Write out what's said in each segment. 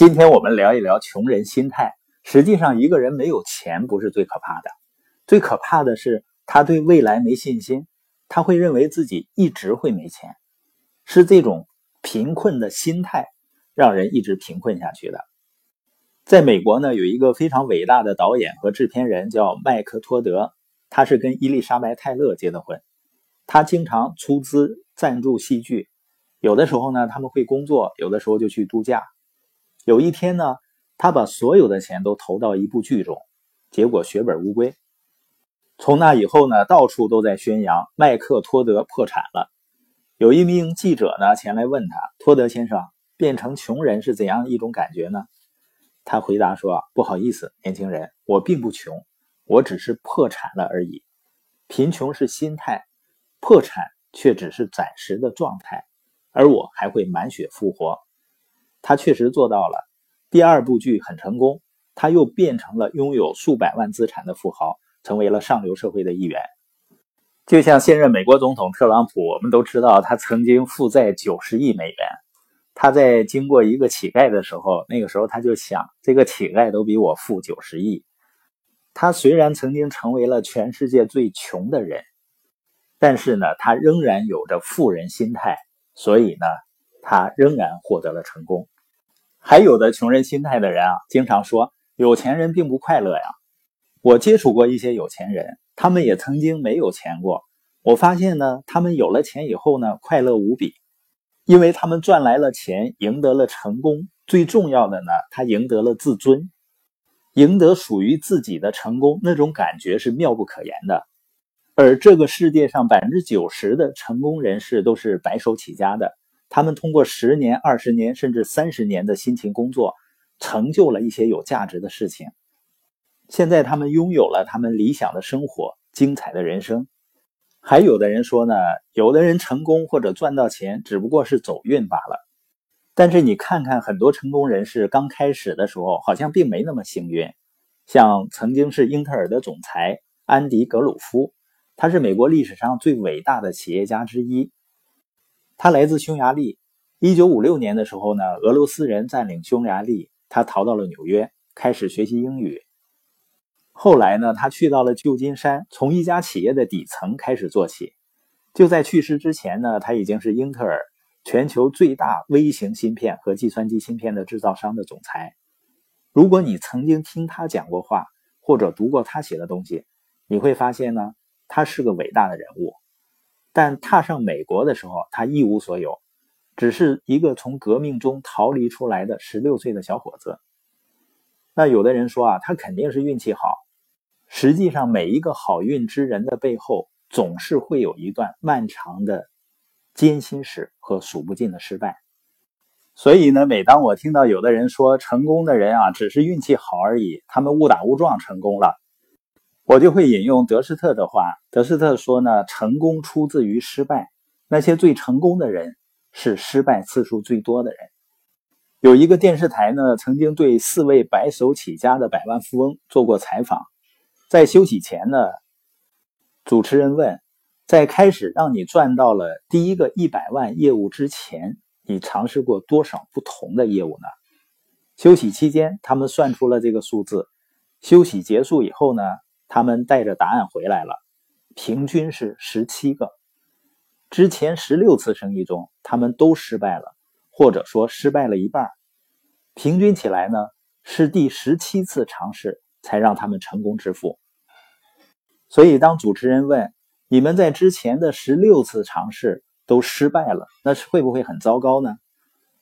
今天我们聊一聊穷人心态。实际上，一个人没有钱不是最可怕的，最可怕的是他对未来没信心，他会认为自己一直会没钱，是这种贫困的心态让人一直贫困下去的。在美国呢，有一个非常伟大的导演和制片人叫麦克托德，他是跟伊丽莎白泰勒结的婚，他经常出资赞助戏剧，有的时候呢他们会工作，有的时候就去度假。有一天呢，他把所有的钱都投到一部剧中，结果血本无归。从那以后呢，到处都在宣扬麦克托德破产了。有一名记者呢前来问他：“托德先生，变成穷人是怎样一种感觉呢？”他回答说：“不好意思，年轻人，我并不穷，我只是破产了而已。贫穷是心态，破产却只是暂时的状态，而我还会满血复活。”他确实做到了，第二部剧很成功，他又变成了拥有数百万资产的富豪，成为了上流社会的一员。就像现任美国总统特朗普，我们都知道他曾经负债九十亿美元。他在经过一个乞丐的时候，那个时候他就想，这个乞丐都比我富九十亿。他虽然曾经成为了全世界最穷的人，但是呢，他仍然有着富人心态，所以呢。他仍然获得了成功。还有的穷人心态的人啊，经常说有钱人并不快乐呀。我接触过一些有钱人，他们也曾经没有钱过。我发现呢，他们有了钱以后呢，快乐无比，因为他们赚来了钱，赢得了成功。最重要的呢，他赢得了自尊，赢得属于自己的成功，那种感觉是妙不可言的。而这个世界上百分之九十的成功人士都是白手起家的。他们通过十年、二十年甚至三十年的辛勤工作，成就了一些有价值的事情。现在他们拥有了他们理想的生活、精彩的人生。还有的人说呢，有的人成功或者赚到钱，只不过是走运罢了。但是你看看很多成功人士刚开始的时候，好像并没那么幸运。像曾经是英特尔的总裁安迪·格鲁夫，他是美国历史上最伟大的企业家之一。他来自匈牙利。一九五六年的时候呢，俄罗斯人占领匈牙利，他逃到了纽约，开始学习英语。后来呢，他去到了旧金山，从一家企业的底层开始做起。就在去世之前呢，他已经是英特尔全球最大微型芯片和计算机芯片的制造商的总裁。如果你曾经听他讲过话，或者读过他写的东西，你会发现呢，他是个伟大的人物。但踏上美国的时候，他一无所有，只是一个从革命中逃离出来的十六岁的小伙子。那有的人说啊，他肯定是运气好。实际上，每一个好运之人的背后，总是会有一段漫长的艰辛史和数不尽的失败。所以呢，每当我听到有的人说成功的人啊，只是运气好而已，他们误打误撞成功了。我就会引用德斯特的话。德斯特说呢，成功出自于失败。那些最成功的人是失败次数最多的人。有一个电视台呢，曾经对四位白手起家的百万富翁做过采访。在休息前呢，主持人问：在开始让你赚到了第一个一百万业务之前，你尝试过多少不同的业务呢？休息期间，他们算出了这个数字。休息结束以后呢？他们带着答案回来了，平均是十七个。之前十六次生意中，他们都失败了，或者说失败了一半。平均起来呢，是第十七次尝试才让他们成功致富。所以，当主持人问你们在之前的十六次尝试都失败了，那是会不会很糟糕呢？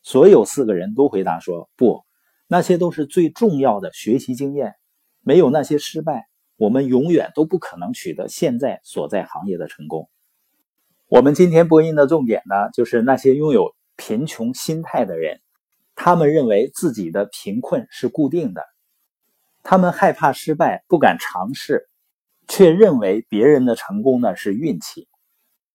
所有四个人都回答说不，那些都是最重要的学习经验，没有那些失败。我们永远都不可能取得现在所在行业的成功。我们今天播音的重点呢，就是那些拥有贫穷心态的人，他们认为自己的贫困是固定的，他们害怕失败，不敢尝试，却认为别人的成功呢是运气。